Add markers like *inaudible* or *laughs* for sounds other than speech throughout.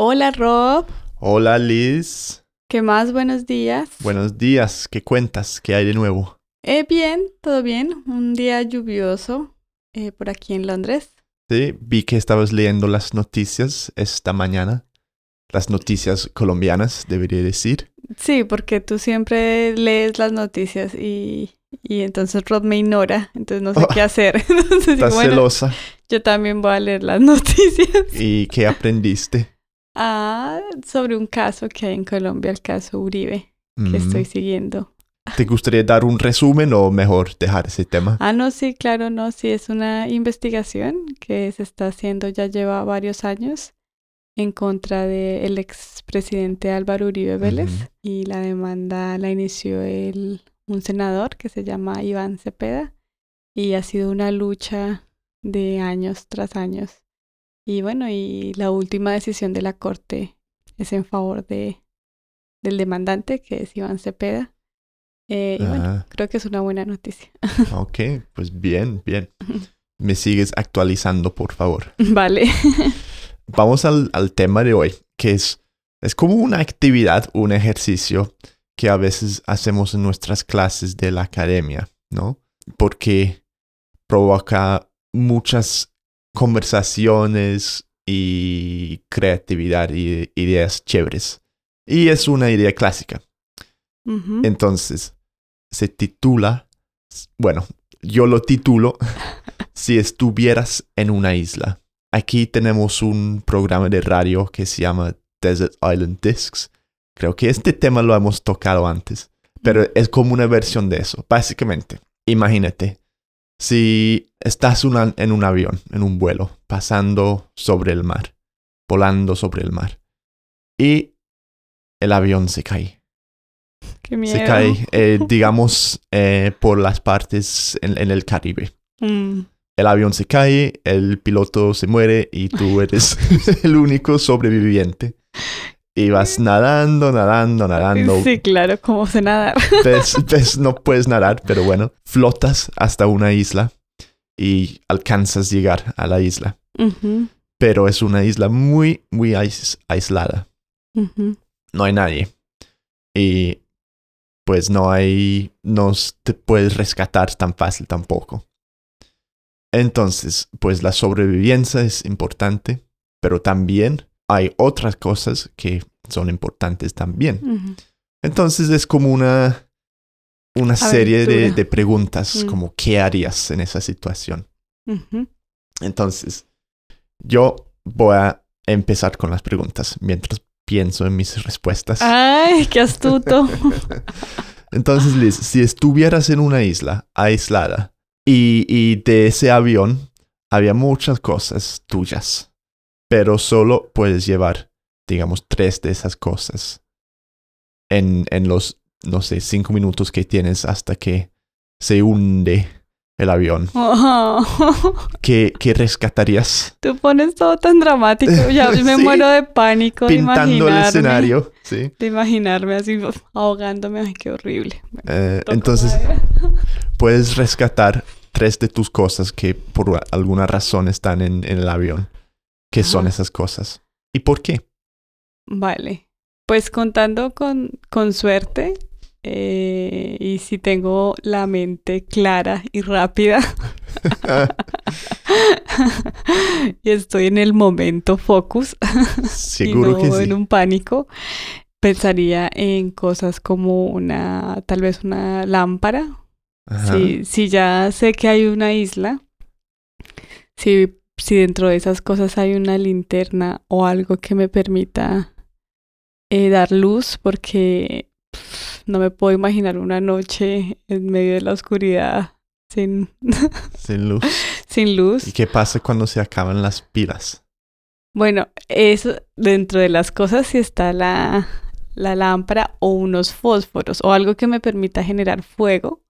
Hola Rob, Hola Liz, ¿qué más? Buenos días. buenos días, ¿qué cuentas? ¿Qué hay de nuevo? Eh, bien, todo bien. Un día lluvioso eh, por aquí en Londres. Sí, vi que estabas leyendo las noticias esta mañana. Las noticias colombianas, debería decir. Sí, porque tú siempre lees las noticias y, y entonces Rob me ignora, entonces no sé Oh. qué hacer. *laughs* Entonces Estás bueno, celosa. yo también voy a leer las *laughs* noticias. ¿Y qué aprendiste? Ah, sobre un caso que hay en Colombia, el caso Uribe, que Mm, estoy siguiendo. ¿Te gustaría dar un resumen o mejor dejar ese tema? Ah, no, sí, claro, no, sí, es una investigación que se está haciendo, ya lleva varios años, en contra del expresidente Álvaro Uribe Vélez y la demanda la inició el, un senador que se llama Iván Cepeda y ha sido una lucha de años tras años. Y bueno, y la última decisión de la corte es en favor de, del demandante, que es Iván Cepeda. Eh, y bueno, Ah, creo que es una buena noticia. ok, pues bien, bien. *laughs* Me sigues actualizando, por favor. Vale. *laughs* Vamos al, al tema de hoy, que es, es como una actividad, un ejercicio que a veces hacemos en nuestras clases de la academia, ¿no? Porque provoca muchas conversaciones y creatividad y ideas chéveres. Y es una idea clásica. Entonces, se titula, bueno, yo lo titulo, *laughs* Si estuvieras en una isla. Aquí tenemos un programa de radio que se llama Desert Island Discs. Creo que este tema lo hemos tocado antes, pero es como una versión de eso. Básicamente, imagínate, si estás una- en un avión, en un vuelo, pasando sobre el mar, volando sobre el mar, y el avión se cae Qué miedo. se cae, eh, *laughs* digamos, eh, por las partes en, en el Caribe. Mm. El avión se cae, el piloto se muere y tú eres *laughs* el único sobreviviente. Y vas nadando, nadando, nadando. Sí, claro, como sé nadar. Ves, ves, no puedes nadar, pero bueno, flotas hasta una isla y alcanzas llegar a la isla. Pero es una isla muy, muy ais- aislada. no hay nadie. Y pues no hay, no te puedes rescatar tan fácil tampoco. Entonces, pues la sobrevivencia es importante, pero también hay otras cosas que son importantes también. Entonces es como una, una serie de, preguntas, Mm. como ¿qué harías en esa situación? Entonces, yo voy a empezar con las preguntas mientras pienso en mis respuestas. Ay, qué astuto. *laughs* Entonces, Liz, si estuvieras en una isla aislada y, y de ese avión había muchas cosas tuyas, pero solo puedes llevar, digamos, tres de esas cosas en, en los, no sé, cinco minutos que tienes hasta que se hunde el avión. *laughs* Oh, ¿Qué, qué rescatarías? Tú pones todo tan dramático. Ya *laughs* me Sí. muero de pánico de Pintando el escenario, ¿sí? De imaginarme así ahogándome. Ay, qué horrible. Eh, entonces, *laughs* puedes rescatar tres de tus cosas que por alguna razón están en, en el avión. ¿Qué son esas cosas? ¿Y por qué? Vale. Pues contando con, con suerte eh, y si tengo la mente clara y rápida. *laughs* Y estoy en el momento focus. *laughs* Seguro y no que sí. en un pánico, pensaría en cosas como una, tal vez una lámpara. Si, si ya sé que hay una isla, si, si dentro de esas cosas hay una linterna o algo que me permita eh, dar luz, porque no me puedo imaginar una noche en medio de la oscuridad sin, *laughs* Sin luz. sin luz. ¿Y qué pasa cuando se acaban las pilas? Bueno, eso dentro de las cosas si está la, la lámpara o unos fósforos o algo que me permita generar fuego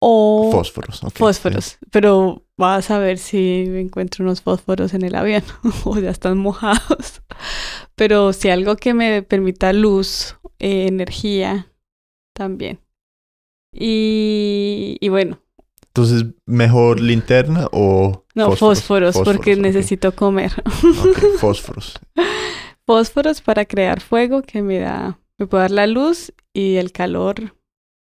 o Fósforos. fósforos. Pero vas a ver si encuentro unos fósforos en el avión *laughs* o ya están mojados. Pero si algo que me permita luz, eh, energía, también. Y, y bueno, Entonces, ¿mejor linterna o no, fósforos, porque ok. necesito comer. *laughs* Fósforos. fósforos para crear fuego que me da, me puede dar la luz y el calor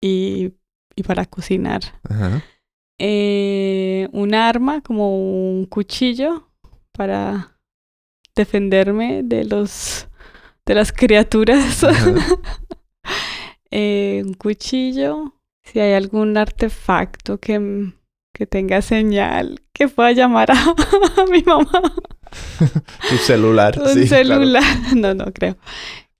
y, y para cocinar. Ajá. Eh, un arma como un cuchillo para defenderme de los de las criaturas. *laughs* Eh, un cuchillo. Si hay algún artefacto que, que tenga señal, que pueda llamar a, *laughs* a mi mamá. *laughs* Tu celular. Un sí, claro. celular. *laughs* No, no creo.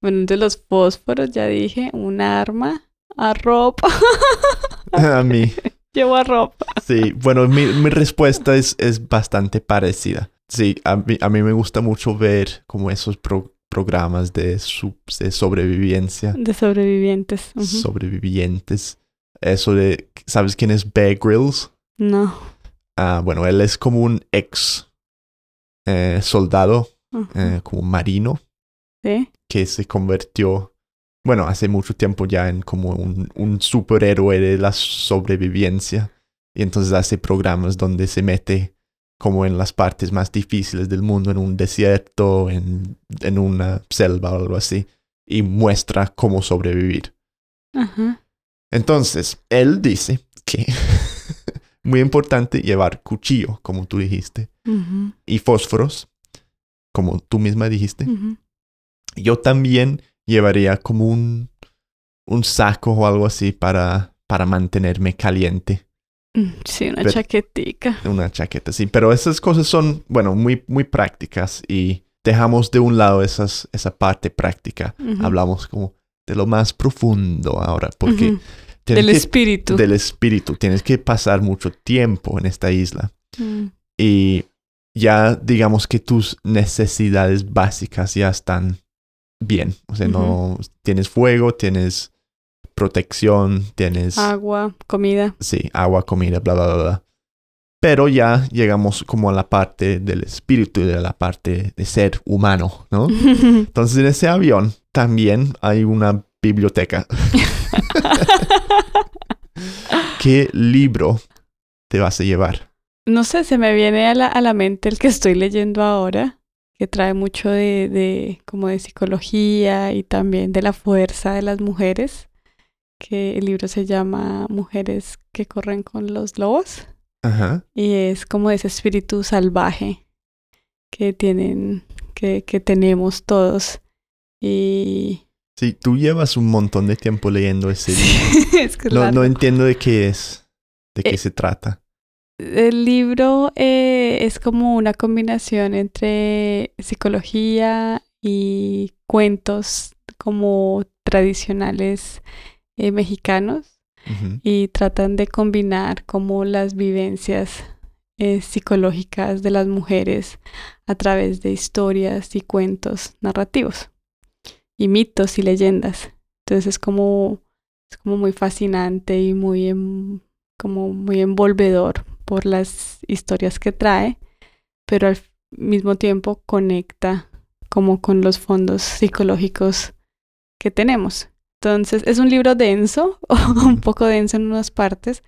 Bueno, entonces los fósforos, ya dije, un arma, a ropa. A mí. Llevo a ropa. Sí, bueno, mi, mi respuesta es, es bastante parecida. Sí, a mí, a mí me gusta mucho ver como esos pro- programas de, sub- de sobrevivencia, De sobrevivientes. Sobrevivientes. Eso de, ¿sabes quién es Bear Grylls? No. Ah, bueno, él es como un ex eh, soldado, Ujú. eh, como marino, Sí. que se convirtió, bueno, hace mucho tiempo ya en como un, un superhéroe de la sobrevivencia. Y entonces hace programas donde se mete como en las partes más difíciles del mundo, en un desierto, en, en una selva o algo así, y muestra cómo sobrevivir. Ajá. Entonces, él dice que *laughs* muy importante llevar cuchillo, como tú dijiste, Ujú. y fósforos, como tú misma dijiste. Ujú. Yo también llevaría como un, un saco o algo así para, para mantenerme caliente. Mm, Sí, una Pero- chaquetica. Una chaqueta, sí. Pero esas cosas son, bueno, muy, muy prácticas y dejamos de un lado esas, esa parte práctica. Hablamos como de lo más profundo ahora, porque Del que- espíritu. del espíritu. Tienes que pasar mucho tiempo en esta isla. Mm. Y ya digamos que tus necesidades básicas ya están bien. O sea, no tienes fuego, tienes protección, tienes Agua, comida. sí, agua, comida, bla, bla, bla, bla. Pero ya llegamos como a la parte del espíritu y de la parte de ser humano, ¿no? *laughs* Entonces en ese avión también hay una biblioteca. *laughs* ¿Qué libro te vas a llevar? No sé, se me viene a la, a la mente el que estoy leyendo ahora, que trae mucho de, de como de psicología y también de la fuerza de las mujeres, que el libro se llama Mujeres que corren con los lobos Ajá. y es como ese espíritu salvaje que tienen, que, que tenemos todos. Y Sí, tú llevas un montón de tiempo leyendo ese libro. *laughs* es que es No, no entiendo de qué es, de qué Eh, se trata. El libro eh, es como una combinación entre psicología y cuentos como tradicionales eh, mexicanos y tratan de combinar como las vivencias eh, psicológicas de las mujeres a través de historias y cuentos narrativos y mitos y leyendas. Entonces es como, es como muy fascinante y muy, em- como muy envolvedor por las historias que trae, pero al mismo tiempo conecta como con los fondos psicológicos que tenemos. Entonces es un libro denso, *laughs* un poco denso en unas partes,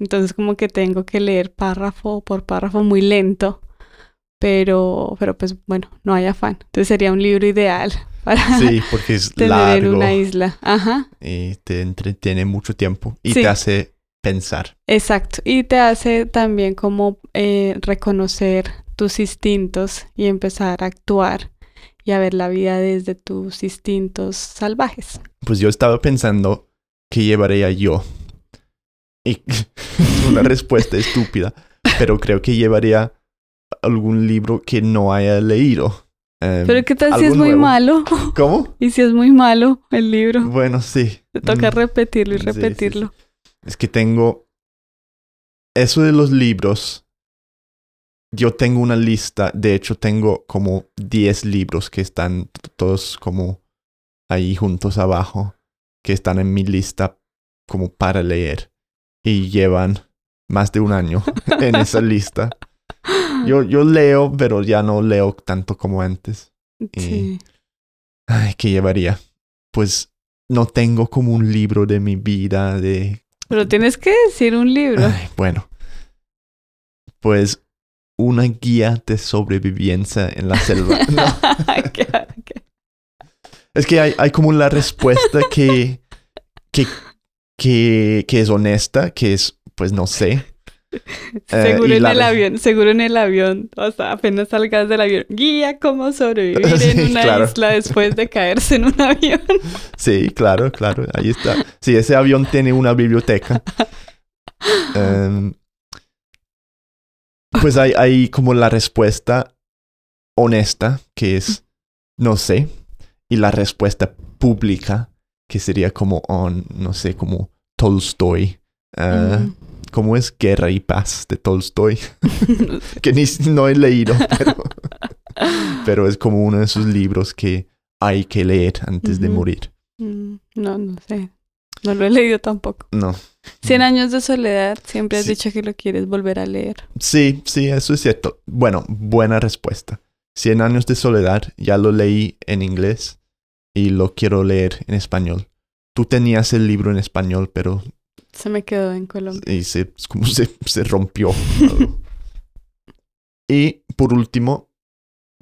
entonces como que tengo que leer párrafo por párrafo muy lento, pero, pero pues bueno, no hay afán. Entonces sería un libro ideal *laughs* para Sí, porque es tener en una isla. Ajá, y te entretiene mucho tiempo y Sí. te hace pensar. exacto. Y te hace también como eh, reconocer tus instintos y empezar a actuar y a ver la vida desde tus instintos salvajes. Pues yo estaba pensando qué llevaría yo. Y *laughs* una respuesta estúpida, pero creo que llevaría algún libro que no haya leído. Em, Pero ¿qué tal si es muy nuevo. malo? *laughs* ¿Cómo? ¿Y si es muy malo el libro? Bueno, sí. Te toca Mm, repetirlo y sí, sí, sí. repetirlo. Es que tengo... Eso de los libros, yo tengo una lista, de hecho tengo como 10 libros que están todos como ahí juntos abajo, que están en mi lista como para leer. Y llevan más de un año *laughs* en esa lista. Yo, yo leo, pero ya no leo tanto como antes. Sí. Ay, ¿qué llevaría? Pues no tengo como un libro de mi vida, de Pero tienes que decir un libro. Ay, bueno, pues una guía de sobrevivencia en la selva. *laughs* No. Es que hay, hay como la respuesta que, que, que, que es honesta, que es, pues no sé. *laughs* Eh, seguro y en la el avión, seguro en el avión, o sea, apenas salgas del avión, guía cómo sobrevivir *laughs* Sí, en una claro. isla después de caerse en un avión. *laughs* Sí, claro, claro, ahí está. Sí, ese avión tiene una biblioteca. Em, pues hay, hay como la respuesta honesta, que es no sé, y la respuesta pública, que sería como, oh, no sé, como Tolstoy. Ah, Mm. ¿Cómo es Guerra y Paz de Tolstoy? *laughs* Que ni no he leído, *laughs* pero, pero es como uno de esos libros que hay que leer antes de morir. Mm, No, no sé. No lo he leído tampoco. No. Cien años de soledad, siempre has Sí. dicho que lo quieres volver a leer. Sí, sí, eso es cierto. Bueno, buena respuesta. Cien años de soledad, ya lo leí en inglés y lo quiero leer en español. Tú tenías el libro en español, pero Se me quedó en Colombia. y se, como se, se rompió. *laughs* y por último,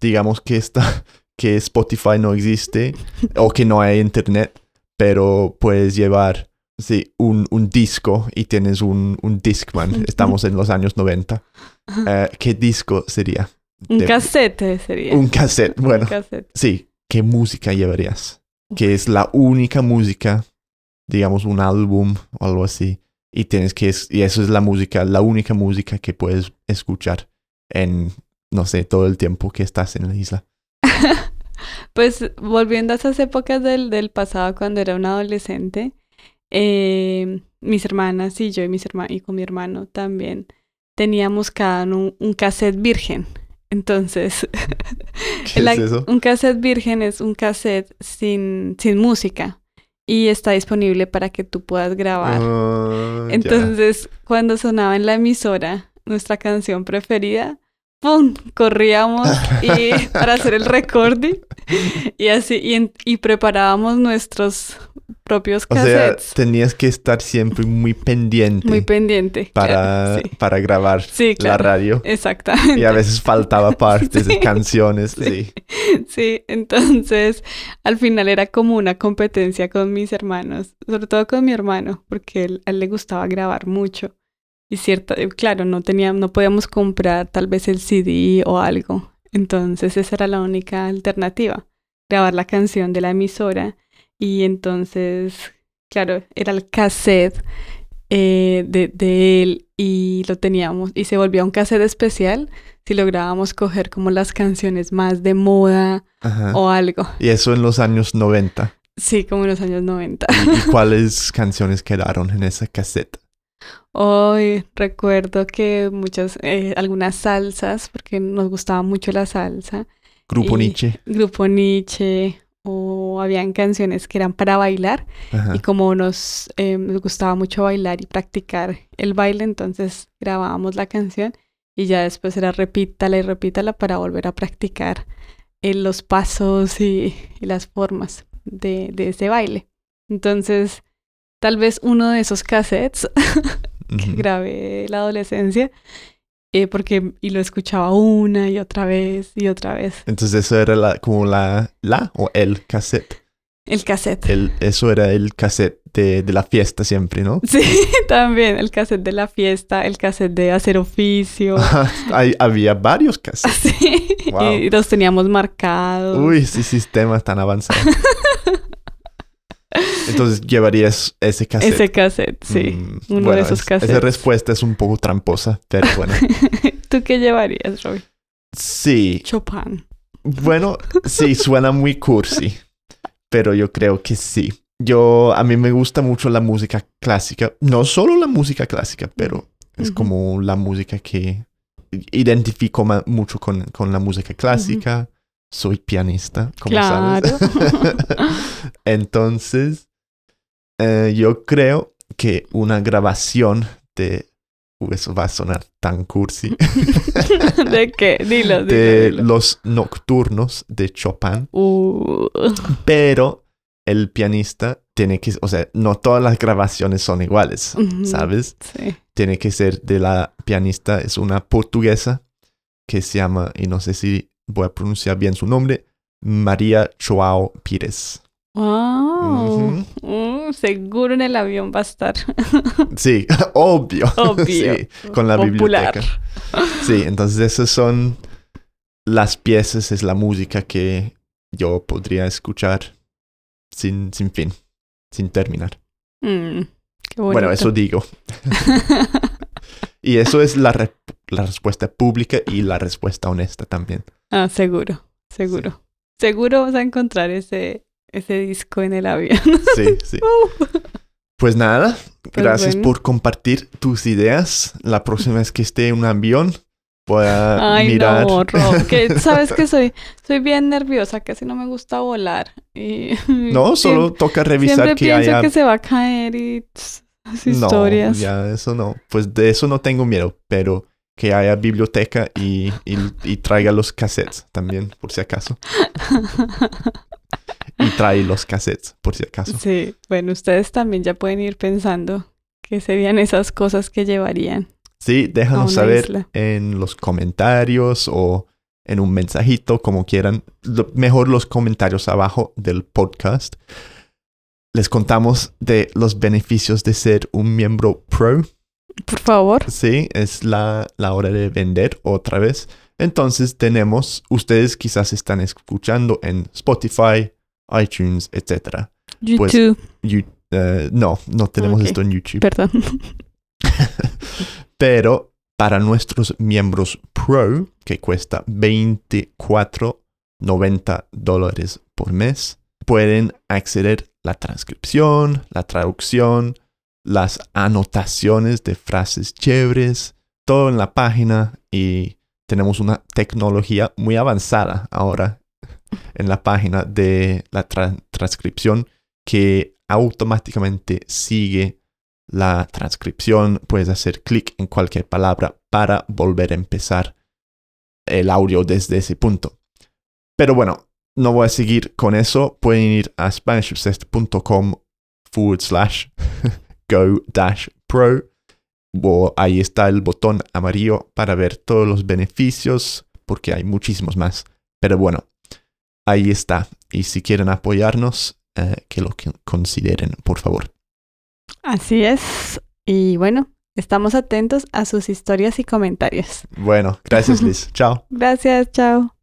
digamos que esta, que Spotify no existe o que no hay internet, pero puedes llevar sí, un, un disco y tienes un, un Discman. Estamos en los años 90. Eh, ¿Qué disco sería? Un de- casete sería. Un cassette. Bueno, Un sí. ¿Qué música llevarías? Que es la única música, digamos, un álbum o algo así. Y tienes que, y eso es la música, la única música que puedes escuchar en, no sé, todo el tiempo que estás en la isla. *laughs* Pues volviendo a esas épocas del, del pasado cuando era un adolescente, eh, mis hermanas y yo y, mis herma- y con mi hermano también teníamos cada uno un, un cassette virgen. Entonces, ¿Qué la- es eso? un cassette virgen es un cassette sin, sin música y está disponible para que tú puedas grabar. Ah, ya. Entonces, cuando sonaba en la emisora nuestra canción preferida, ¡pum! Corríamos y, para hacer el recording y así, y, preparábamos nuestros propios O sea, cassettes. tenías que estar siempre muy pendiente Muy pendiente. para, claro, sí. para grabar Sí, la claro. radio. Exactamente. Y a veces faltaba partes de *laughs* Sí, canciones. sí. Sí. Sí, entonces al final era como una competencia con mis hermanos, sobre todo con mi hermano, porque él- a él le gustaba grabar mucho. Y cierta, eh, claro, no teníamos, no podíamos comprar tal vez el CD o algo. Entonces esa era la única alternativa, grabar la canción de la emisora. Y entonces, claro, era el cassette eh, de, de él y lo teníamos y se volvía un cassette especial si lográbamos coger como las canciones más de moda Ajá. o algo. Y eso en los años 90. Sí, como en los años 90. ¿Y, y *laughs* cuáles canciones quedaron en esa cassette? Hoy recuerdo que muchas, eh, algunas salsas, porque nos gustaba mucho la salsa, Grupo Y- Nietzsche. Grupo Nietzsche, o habían canciones que eran para bailar, Ajá. y como nos, eh, nos gustaba mucho bailar y practicar el baile, entonces grabábamos la canción y ya después era repítala y repítala para volver a practicar eh, los pasos y, y las formas de, de ese baile. Entonces, tal vez uno de esos cassettes *laughs* que Ujú. grabé en la adolescencia, eh, porque y lo escuchaba una y otra vez y otra vez. Entonces eso era la, como la, la o el cassette. El cassette. El, eso era el cassette de, de la fiesta siempre, ¿no? Sí, *laughs* también el cassette de la fiesta, el cassette de hacer oficio. *laughs* Hay- había varios cassettes. Sí, Wow. y los teníamos marcados. Uy, ese sistema tan avanzado. Entonces llevarías ese cassette. Ese cassette, sí. Mm, uno de esos es- cassettes. Esa respuesta es un poco tramposa, pero bueno. *laughs* ¿Tú qué llevarías, Robbie? Sí, Chopin. bueno, sí, suena muy cursi, pero yo creo que sí. Yo, a mí me gusta mucho la música clásica, no solo la música clásica, pero es como la música que identifico mucho con, con la música clásica. Soy pianista, como sabes. Claro. *laughs* Entonces, eh, yo creo que una grabación de... Uh, eso va a sonar tan cursi. *laughs* ¿De qué? Dilo, dilo. de dilo. los nocturnos de Chopin, Uh, pero el pianista tiene que, o sea, no todas las grabaciones son iguales, ¿sabes? Sí. Tiene que ser de la pianista, es una portuguesa que se llama, y no sé si voy a pronunciar bien su nombre, María Joao Pires. Wow. Uh, seguro en el avión va a estar. *laughs* Sí, *laughs* obvio. *laughs* Obvio. Sí, con la Popular. biblioteca. Sí, entonces esas son las piezas, es la música que yo podría escuchar sin, sin fin, sin terminar. Mm, qué Bueno, eso digo. Y eso es la, re- la respuesta pública y la respuesta honesta también. Ah, seguro, seguro. Seguro vas a encontrar ese, ese disco en el avión. *laughs* Sí, sí. *laughs* Uh. Pues nada, gracias bueno. por compartir tus ideas. La próxima vez que esté en un avión voy a Ay, mirar. no, Rob, que *laughs* sabes que soy, soy bien nerviosa, casi no me gusta volar. Y, No, solo toca revisar siempre que pienso haya. que se va a caer y las No, historias. ya eso no. Pues de eso no tengo miedo, pero que haya biblioteca y, y, y traiga los cassettes también, por si acaso. *laughs* Y trae los cassettes, por si acaso. Sí, bueno, ustedes también ya pueden ir pensando qué serían esas cosas que llevarían. Sí, déjanos saber isla. en los comentarios o en un mensajito, como quieran. Lo- mejor los comentarios abajo del podcast. Les contamos de los beneficios de ser un miembro pro. Por favor. Sí, es la, la hora de vender otra vez. Entonces tenemos, ustedes quizás están escuchando en Spotify, iTunes, etc. Pues- YouTube, no, no tenemos esto en YouTube. perdón. *laughs* Pero para nuestros miembros Pro, que cuesta 24.90 dólares por mes, pueden acceder la transcripción, la traducción, las anotaciones de frases chéveres, todo en la página y tenemos una tecnología muy avanzada ahora en la página de la tra- transcripción que automáticamente sigue la transcripción, puedes hacer clic en cualquier palabra para volver a empezar el audio desde ese punto. Pero bueno, no voy a seguir con eso. Pueden ir a SpanishObsessed.com forward slash *laughs* go dash pro. O ahí está el botón amarillo para ver todos los beneficios, porque hay muchísimos más. Pero bueno, ahí está. Y si quieren apoyarnos, eh, que lo consideren, por favor. Así es. Y bueno, estamos atentos a sus historias y comentarios. Bueno, gracias *laughs* Liz. Chao. Gracias, chao.